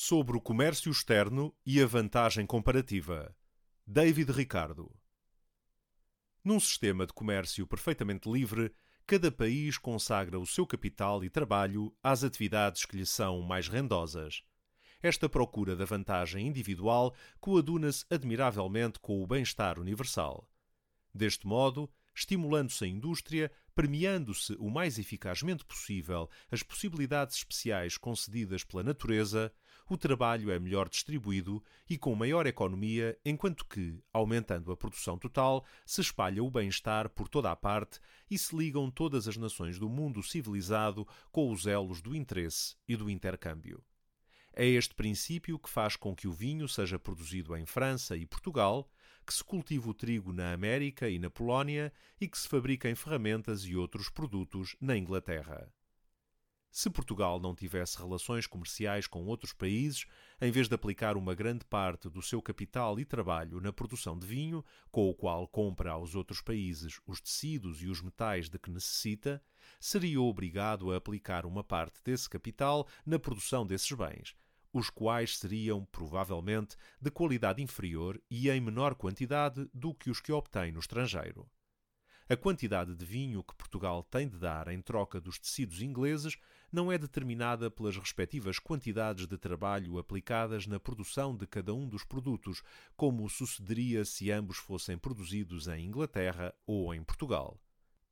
Sobre o comércio externo e a vantagem comparativa. David Ricardo. Num sistema de comércio perfeitamente livre, cada país consagra o seu capital e trabalho às atividades que lhe são mais rendosas. Esta procura da vantagem individual coaduna-se admiravelmente com o bem-estar universal. Deste modo, estimulando-se a indústria, premiando-se o mais eficazmente possível as possibilidades especiais concedidas pela natureza, o trabalho é melhor distribuído e com maior economia, enquanto que, aumentando a produção total, se espalha o bem-estar por toda a parte e se ligam todas as nações do mundo civilizado com os elos do interesse e do intercâmbio. É este princípio que faz com que o vinho seja produzido em França e Portugal, que se cultive o trigo na América e na Polónia e que se fabriquem ferramentas e outros produtos na Inglaterra. Se Portugal não tivesse relações comerciais com outros países, em vez de aplicar uma grande parte do seu capital e trabalho na produção de vinho, com o qual compra aos outros países os tecidos e os metais de que necessita, seria obrigado a aplicar uma parte desse capital na produção desses bens, os quais seriam, provavelmente, de qualidade inferior e em menor quantidade do que os que obtém no estrangeiro. A quantidade de vinho que Portugal tem de dar em troca dos tecidos ingleses não é determinada pelas respectivas quantidades de trabalho aplicadas na produção de cada um dos produtos, como sucederia se ambos fossem produzidos em Inglaterra ou em Portugal.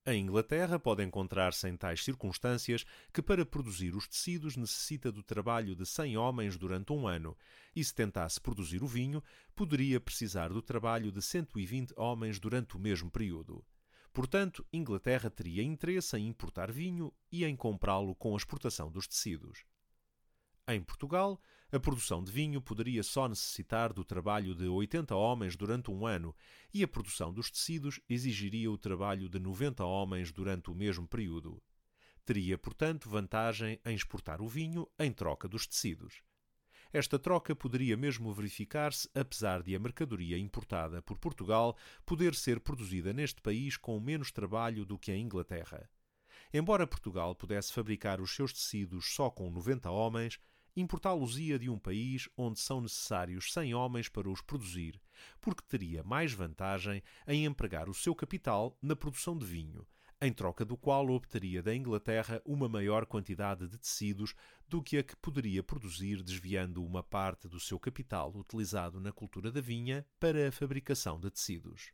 A Inglaterra pode encontrar-se em tais circunstâncias que para produzir os tecidos necessita do trabalho de 100 homens durante um ano, e se tentasse produzir o vinho, poderia precisar do trabalho de 120 homens durante o mesmo período. Portanto, Inglaterra teria interesse em importar vinho e em comprá-lo com a exportação dos tecidos. Em Portugal, a produção de vinho poderia só necessitar do trabalho de 80 homens durante um ano e a produção dos tecidos exigiria o trabalho de 90 homens durante o mesmo período. Teria, portanto, vantagem em exportar o vinho em troca dos tecidos. Esta troca poderia mesmo verificar-se apesar de a mercadoria importada por Portugal poder ser produzida neste país com menos trabalho do que em Inglaterra. Embora Portugal pudesse fabricar os seus tecidos só com 90 homens, importá-los-ia de um país onde são necessários 100 homens para os produzir, porque teria mais vantagem em empregar o seu capital na produção de vinho, em troca do qual obteria da Inglaterra uma maior quantidade de tecidos do que a que poderia produzir desviando uma parte do seu capital utilizado na cultura da vinha para a fabricação de tecidos.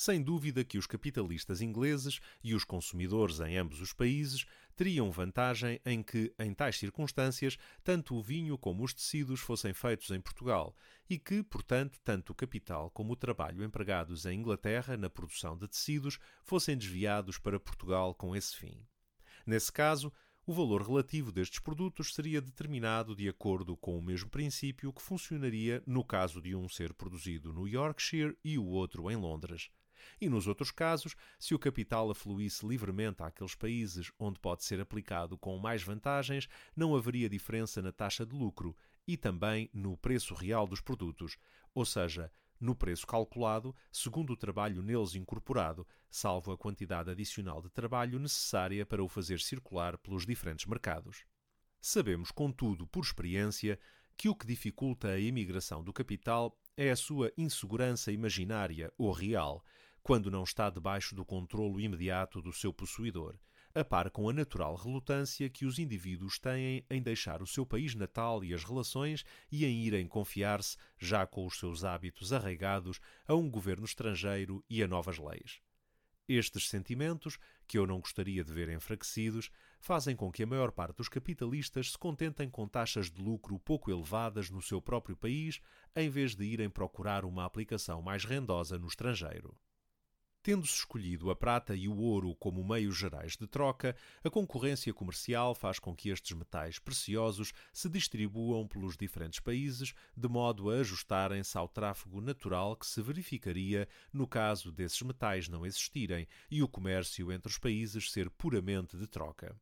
Sem dúvida que os capitalistas ingleses e os consumidores em ambos os países teriam vantagem em que, em tais circunstâncias, tanto o vinho como os tecidos fossem feitos em Portugal e que, portanto, tanto o capital como o trabalho empregados em Inglaterra na produção de tecidos fossem desviados para Portugal com esse fim. Nesse caso, o valor relativo destes produtos seria determinado de acordo com o mesmo princípio que funcionaria no caso de um ser produzido no Yorkshire e o outro em Londres. E nos outros casos, se o capital afluísse livremente àqueles países onde pode ser aplicado com mais vantagens, não haveria diferença na taxa de lucro e também no preço real dos produtos, ou seja, no preço calculado segundo o trabalho neles incorporado, salvo a quantidade adicional de trabalho necessária para o fazer circular pelos diferentes mercados. Sabemos, contudo, por experiência, que o que dificulta a imigração do capital é a sua insegurança imaginária ou real, quando não está debaixo do controlo imediato do seu possuidor, a par com a natural relutância que os indivíduos têm em deixar o seu país natal e as relações e em irem confiar-se, já com os seus hábitos arraigados, a um governo estrangeiro e a novas leis. Estes sentimentos, que eu não gostaria de ver enfraquecidos, fazem com que a maior parte dos capitalistas se contentem com taxas de lucro pouco elevadas no seu próprio país, em vez de irem procurar uma aplicação mais rendosa no estrangeiro. Tendo-se escolhido a prata e o ouro como meios gerais de troca, a concorrência comercial faz com que estes metais preciosos se distribuam pelos diferentes países, de modo a ajustarem-se ao tráfego natural que se verificaria no caso desses metais não existirem e o comércio entre os países ser puramente de troca.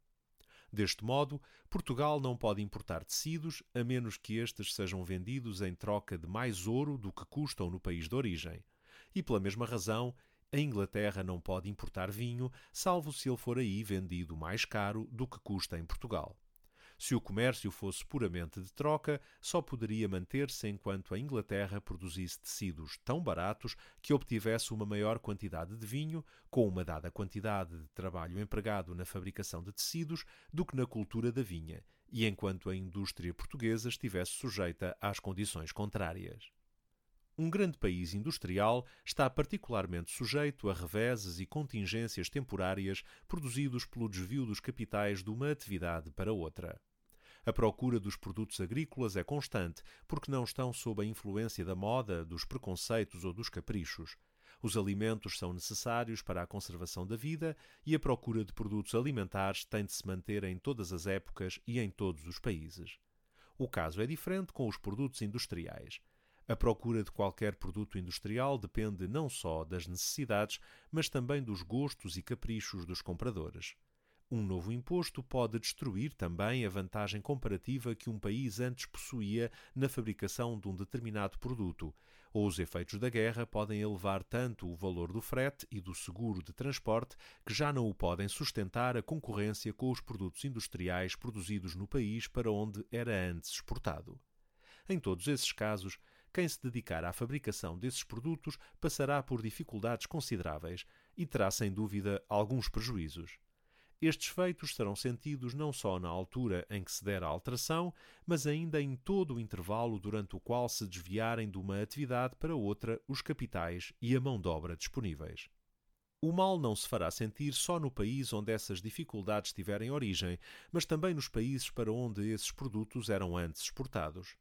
Deste modo, Portugal não pode importar tecidos a menos que estes sejam vendidos em troca de mais ouro do que custam no país de origem. E pela mesma razão, a Inglaterra não pode importar vinho, salvo se ele for aí vendido mais caro do que custa em Portugal. Se o comércio fosse puramente de troca, só poderia manter-se enquanto a Inglaterra produzisse tecidos tão baratos que obtivesse uma maior quantidade de vinho, com uma dada quantidade de trabalho empregado na fabricação de tecidos, do que na cultura da vinha, e enquanto a indústria portuguesa estivesse sujeita às condições contrárias. Um grande país industrial está particularmente sujeito a reveses e contingências temporárias produzidos pelo desvio dos capitais de uma atividade para outra. A procura dos produtos agrícolas é constante, porque não estão sob a influência da moda, dos preconceitos ou dos caprichos. Os alimentos são necessários para a conservação da vida e a procura de produtos alimentares tem de se manter em todas as épocas e em todos os países. O caso é diferente com os produtos industriais. A procura de qualquer produto industrial depende não só das necessidades, mas também dos gostos e caprichos dos compradores. Um novo imposto pode destruir também a vantagem comparativa que um país antes possuía na fabricação de um determinado produto, ou os efeitos da guerra podem elevar tanto o valor do frete e do seguro de transporte que já não o podem sustentar a concorrência com os produtos industriais produzidos no país para onde era antes exportado. Em todos esses casos, quem se dedicar à fabricação desses produtos passará por dificuldades consideráveis e terá sem dúvida alguns prejuízos. Estes feitos serão sentidos não só na altura em que se der a alteração, mas ainda em todo o intervalo durante o qual se desviarem de uma atividade para outra os capitais e a mão de obra disponíveis. O mal não se fará sentir só no país onde essas dificuldades tiverem origem, mas também nos países para onde esses produtos eram antes exportados.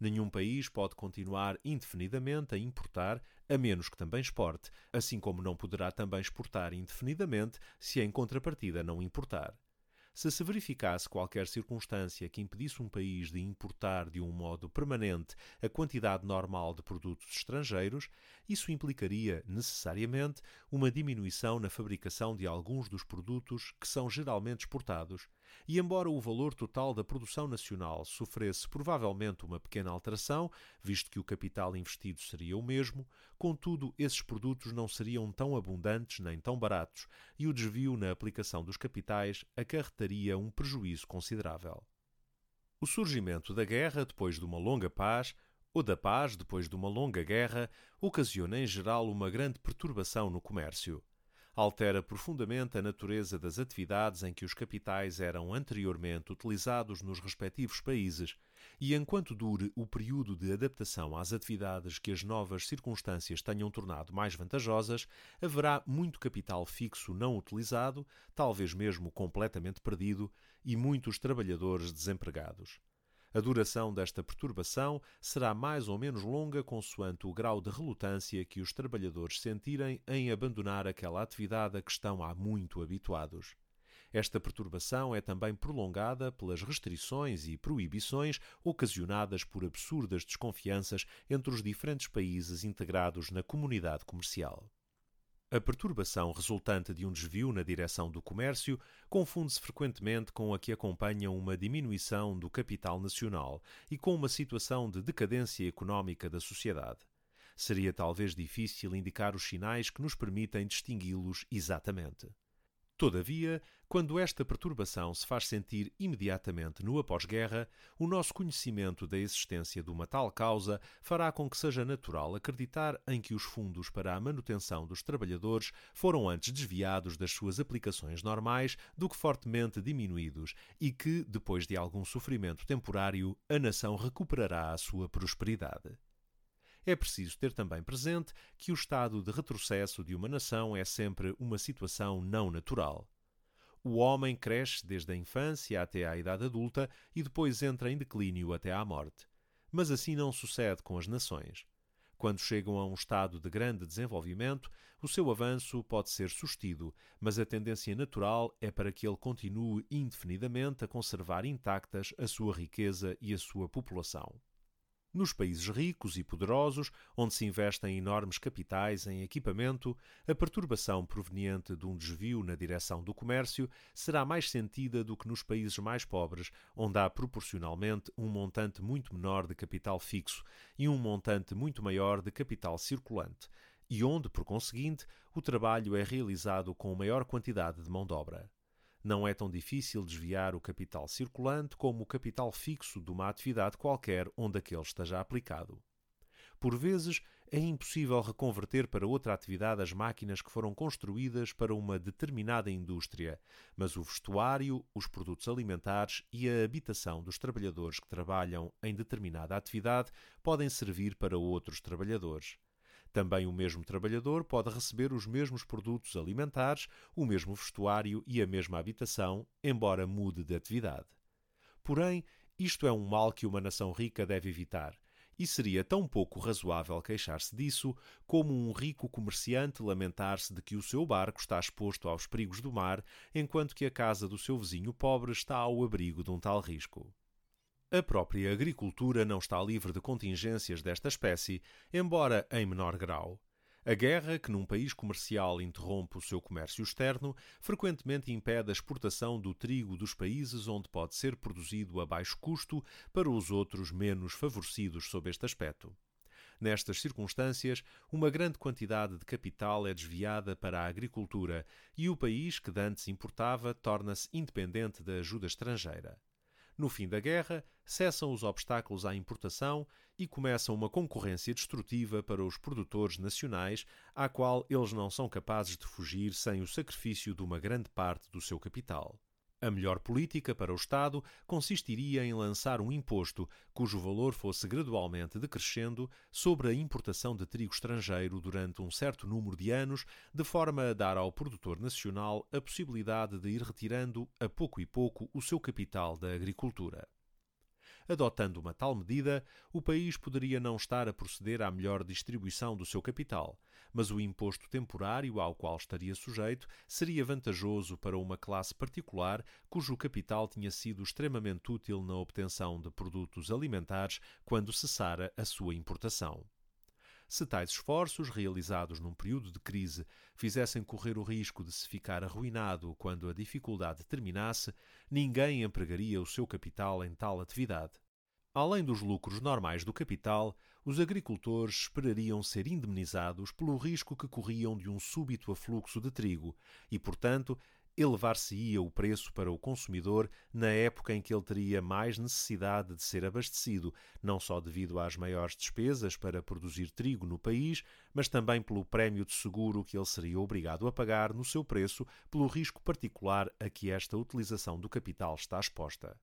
Nenhum país pode continuar indefinidamente a importar, a menos que também exporte, assim como não poderá também exportar indefinidamente se em contrapartida não importar. Se se verificasse qualquer circunstância que impedisse um país de importar de um modo permanente a quantidade normal de produtos estrangeiros, isso implicaria, necessariamente, uma diminuição na fabricação de alguns dos produtos que são geralmente exportados, e embora o valor total da produção nacional sofresse provavelmente uma pequena alteração, visto que o capital investido seria o mesmo, contudo, esses produtos não seriam tão abundantes nem tão baratos, e o desvio na aplicação dos capitais acarretaria um prejuízo considerável. O surgimento da guerra depois de uma longa paz ou da paz depois de uma longa guerra ocasiona em geral uma grande perturbação no comércio altera profundamente a natureza das atividades em que os capitais eram anteriormente utilizados nos respectivos países, e enquanto dure o período de adaptação às atividades que as novas circunstâncias tenham tornado mais vantajosas, haverá muito capital fixo não utilizado, talvez mesmo completamente perdido, e muitos trabalhadores desempregados. A duração desta perturbação será mais ou menos longa consoante o grau de relutância que os trabalhadores sentirem em abandonar aquela atividade a que estão há muito habituados. Esta perturbação é também prolongada pelas restrições e proibições ocasionadas por absurdas desconfianças entre os diferentes países integrados na comunidade comercial. A perturbação resultante de um desvio na direção do comércio confunde-se frequentemente com a que acompanha uma diminuição do capital nacional e com uma situação de decadência económica da sociedade. Seria talvez difícil indicar os sinais que nos permitem distingui-los exatamente. Todavia, quando esta perturbação se faz sentir imediatamente no após-guerra, o nosso conhecimento da existência de uma tal causa fará com que seja natural acreditar em que os fundos para a manutenção dos trabalhadores foram antes desviados das suas aplicações normais do que fortemente diminuídos e que, depois de algum sofrimento temporário, a nação recuperará a sua prosperidade. É preciso ter também presente que o estado de retrocesso de uma nação é sempre uma situação não natural. O homem cresce desde a infância até à idade adulta e depois entra em declínio até à morte. Mas assim não sucede com as nações. Quando chegam a um estado de grande desenvolvimento, o seu avanço pode ser sustido, mas a tendência natural é para que ele continue indefinidamente a conservar intactas a sua riqueza e a sua população. Nos países ricos e poderosos, onde se investem enormes capitais em equipamento, a perturbação proveniente de um desvio na direção do comércio será mais sentida do que nos países mais pobres, onde há proporcionalmente um montante muito menor de capital fixo e um montante muito maior de capital circulante, e onde, por conseguinte, o trabalho é realizado com maior quantidade de mão de obra. Não é tão difícil desviar o capital circulante como o capital fixo de uma atividade qualquer onde aquele esteja aplicado. Por vezes, é impossível reconverter para outra atividade as máquinas que foram construídas para uma determinada indústria, mas o vestuário, os produtos alimentares e a habitação dos trabalhadores que trabalham em determinada atividade podem servir para outros trabalhadores. Também o mesmo trabalhador pode receber os mesmos produtos alimentares, o mesmo vestuário e a mesma habitação, embora mude de atividade. Porém, isto é um mal que uma nação rica deve evitar e seria tão pouco razoável queixar-se disso como um rico comerciante lamentar-se de que o seu barco está exposto aos perigos do mar, enquanto que a casa do seu vizinho pobre está ao abrigo de um tal risco. A própria agricultura não está livre de contingências desta espécie, embora em menor grau. A guerra, que num país comercial interrompe o seu comércio externo, frequentemente impede a exportação do trigo dos países onde pode ser produzido a baixo custo para os outros menos favorecidos sob este aspecto. Nestas circunstâncias, uma grande quantidade de capital é desviada para a agricultura e o país que dantes importava torna-se independente da ajuda estrangeira. No fim da guerra, cessam os obstáculos à importação e começa uma concorrência destrutiva para os produtores nacionais, à qual eles não são capazes de fugir sem o sacrifício de uma grande parte do seu capital. A melhor política para o Estado consistiria em lançar um imposto cujo valor fosse gradualmente decrescendo sobre a importação de trigo estrangeiro durante um certo número de anos, de forma a dar ao produtor nacional a possibilidade de ir retirando, a pouco e pouco, o seu capital da agricultura. Adotando uma tal medida, o país poderia não estar a proceder à melhor distribuição do seu capital, mas o imposto temporário ao qual estaria sujeito seria vantajoso para uma classe particular cujo capital tinha sido extremamente útil na obtenção de produtos alimentares quando cessara a sua importação. Se tais esforços, realizados num período de crise, fizessem correr o risco de se ficar arruinado quando a dificuldade terminasse, ninguém empregaria o seu capital em tal atividade. Além dos lucros normais do capital, os agricultores esperariam ser indemnizados pelo risco que corriam de um súbito afluxo de trigo e, portanto, elevar-se-ia o preço para o consumidor na época em que ele teria mais necessidade de ser abastecido, não só devido às maiores despesas para produzir trigo no país, mas também pelo prémio de seguro que ele seria obrigado a pagar no seu preço pelo risco particular a que esta utilização do capital está exposta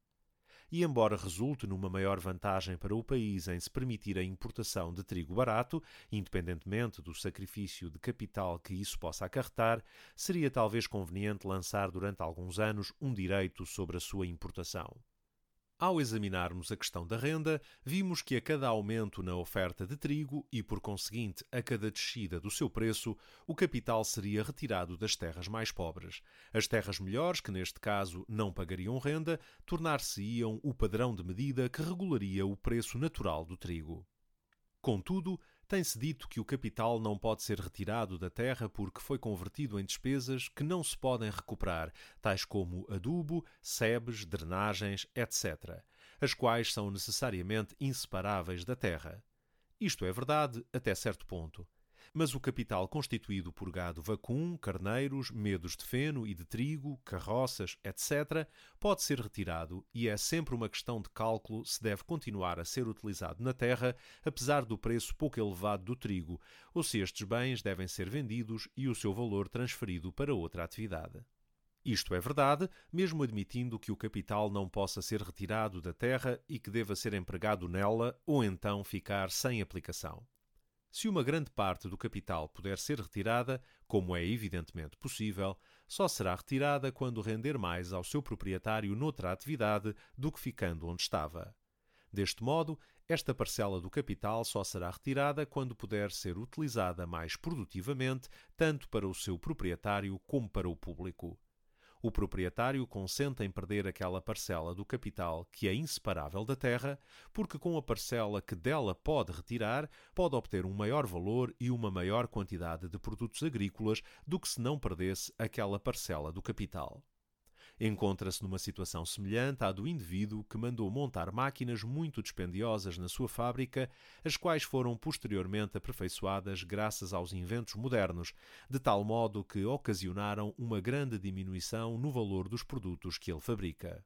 e, embora resulte numa maior vantagem para o país em se permitir a importação de trigo barato, independentemente do sacrifício de capital que isso possa acarretar, seria talvez conveniente lançar durante alguns anos um direito sobre a sua importação. Ao examinarmos a questão da renda, vimos que a cada aumento na oferta de trigo e, por conseguinte, a cada descida do seu preço, o capital seria retirado das terras mais pobres. As terras melhores, que neste caso não pagariam renda, tornar-se-iam o padrão de medida que regularia o preço natural do trigo. Contudo, tem-se dito que o capital não pode ser retirado da terra porque foi convertido em despesas que não se podem recuperar, tais como adubo, sebes, drenagens, etc., as quais são necessariamente inseparáveis da terra. Isto é verdade até certo ponto mas o capital constituído por gado vacum, carneiros, medos de feno e de trigo, carroças, etc., pode ser retirado e é sempre uma questão de cálculo se deve continuar a ser utilizado na terra, apesar do preço pouco elevado do trigo, ou se estes bens devem ser vendidos e o seu valor transferido para outra atividade. Isto é verdade, mesmo admitindo que o capital não possa ser retirado da terra e que deva ser empregado nela ou então ficar sem aplicação. Se uma grande parte do capital puder ser retirada, como é evidentemente possível, só será retirada quando render mais ao seu proprietário noutra atividade do que ficando onde estava. Deste modo, esta parcela do capital só será retirada quando puder ser utilizada mais produtivamente, tanto para o seu proprietário como para o público o proprietário consente em perder aquela parcela do capital que é inseparável da terra, porque com a parcela que dela pode retirar, pode obter um maior valor e uma maior quantidade de produtos agrícolas do que se não perdesse aquela parcela do capital. Encontra-se numa situação semelhante à do indivíduo que mandou montar máquinas muito dispendiosas na sua fábrica, as quais foram posteriormente aperfeiçoadas graças aos inventos modernos, de tal modo que ocasionaram uma grande diminuição no valor dos produtos que ele fabrica.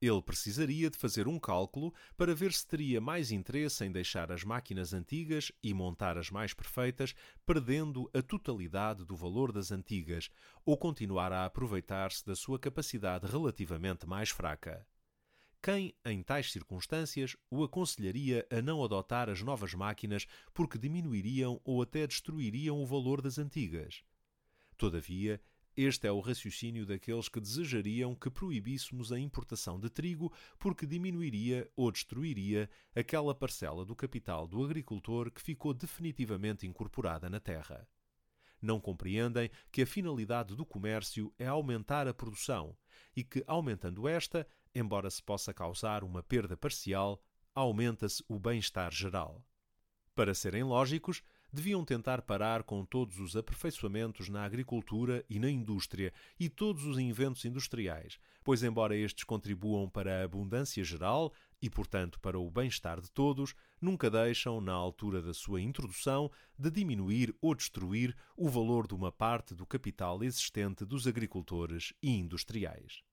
Ele precisaria de fazer um cálculo para ver se teria mais interesse em deixar as máquinas antigas e montar as mais perfeitas, perdendo a totalidade do valor das antigas, ou continuar a aproveitar-se da sua capacidade relativamente mais fraca. Quem, em tais circunstâncias, o aconselharia a não adotar as novas máquinas porque diminuiriam ou até destruiriam o valor das antigas? Todavia, este é o raciocínio daqueles que desejariam que proibíssemos a importação de trigo porque diminuiria ou destruiria aquela parcela do capital do agricultor que ficou definitivamente incorporada na terra. Não compreendem que a finalidade do comércio é aumentar a produção e que, aumentando esta, embora se possa causar uma perda parcial, aumenta-se o bem-estar geral. Para serem lógicos, deviam tentar parar com todos os aperfeiçoamentos na agricultura e na indústria e todos os inventos industriais, pois, embora estes contribuam para a abundância geral e, portanto, para o bem-estar de todos, nunca deixam, na altura da sua introdução, de diminuir ou destruir o valor de uma parte do capital existente dos agricultores e industriais.